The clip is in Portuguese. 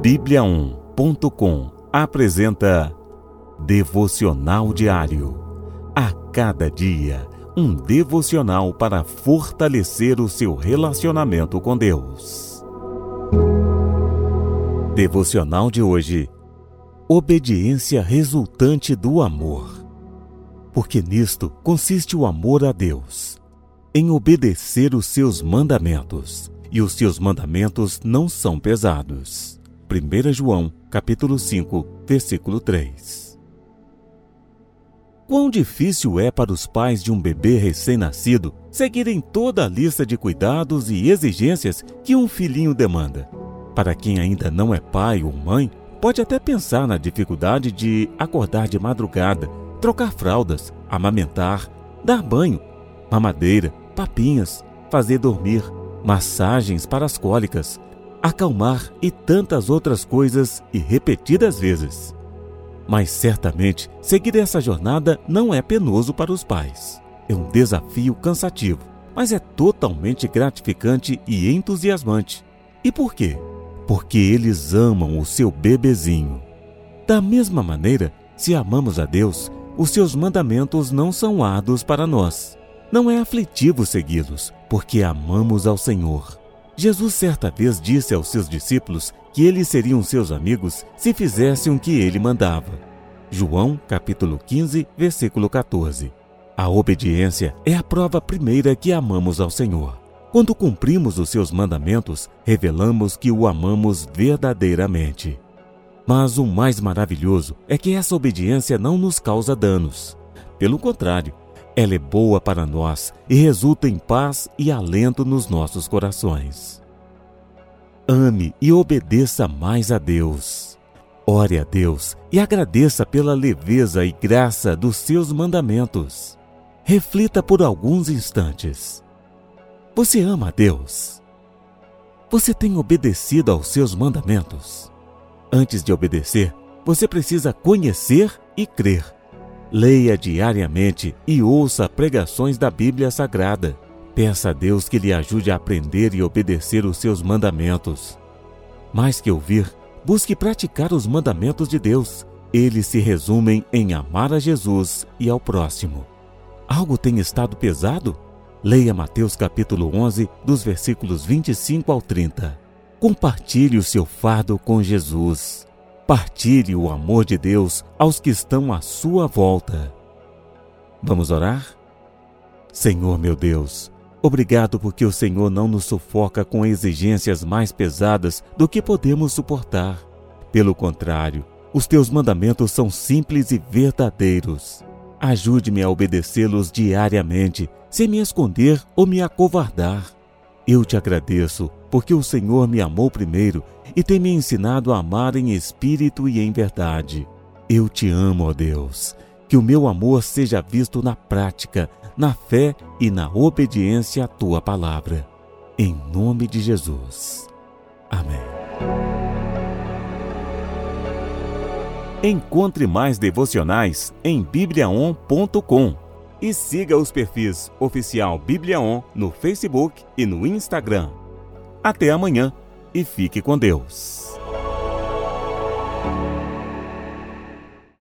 Bíblia1.com apresenta Devocional Diário. A cada dia, um devocional para fortalecer o seu relacionamento com Deus. Devocional de hoje. Obediência resultante do amor. Porque nisto consiste o amor a Deus, em obedecer os seus mandamentos e os seus mandamentos não são pesados. 1 João, capítulo 5, versículo 3. Quão difícil é para os pais de um bebê recém-nascido seguirem toda a lista de cuidados e exigências que um filhinho demanda. Para quem ainda não é pai ou mãe, pode até pensar na dificuldade de acordar de madrugada, trocar fraldas, amamentar, dar banho, mamadeira, papinhas, fazer dormir, massagens para as cólicas, acalmar e tantas outras coisas e repetidas vezes. Mas certamente seguir essa jornada não é penoso para os pais. É um desafio cansativo, mas é totalmente gratificante e entusiasmante. E por quê? Porque eles amam o seu bebezinho. Da mesma maneira, se amamos a Deus, os seus mandamentos não são árduos para nós. Não é aflitivo segui-los, porque amamos ao Senhor. Jesus certa vez disse aos seus discípulos que eles seriam seus amigos se fizessem o que ele mandava. João, capítulo 15, versículo 14. A obediência é a prova primeira que amamos ao Senhor. Quando cumprimos os seus mandamentos, revelamos que o amamos verdadeiramente. Mas o mais maravilhoso é que essa obediência não nos causa danos. Pelo contrário, ela é boa para nós e resulta em paz e alento nos nossos corações. Ame e obedeça mais a Deus. Ore a Deus e agradeça pela leveza e graça dos seus mandamentos. Reflita por alguns instantes. Você ama a Deus? Você tem obedecido aos seus mandamentos? Antes de obedecer, você precisa conhecer e crer Leia diariamente e ouça pregações da Bíblia Sagrada. Peça a Deus que lhe ajude a aprender e obedecer os seus mandamentos. Mais que ouvir, busque praticar os mandamentos de Deus. Eles se resumem em amar a Jesus e ao próximo. Algo tem estado pesado? Leia Mateus capítulo 11, dos versículos 25 ao 30. Compartilhe o seu fardo com Jesus. Partilhe o amor de Deus aos que estão à sua volta. Vamos orar? Senhor meu Deus, obrigado porque o Senhor não nos sufoca com exigências mais pesadas do que podemos suportar. Pelo contrário, os teus mandamentos são simples e verdadeiros. Ajude-me a obedecê-los diariamente, sem me esconder ou me acovardar. Eu te agradeço, porque o Senhor me amou primeiro e tem me ensinado a amar em espírito e em verdade. Eu te amo, ó Deus. Que o meu amor seja visto na prática, na fé e na obediência à tua palavra. Em nome de Jesus. Amém. Encontre mais devocionais em bibliaon.com e siga os perfis Oficial Bíblia On no Facebook e no Instagram. Até amanhã e fique com Deus.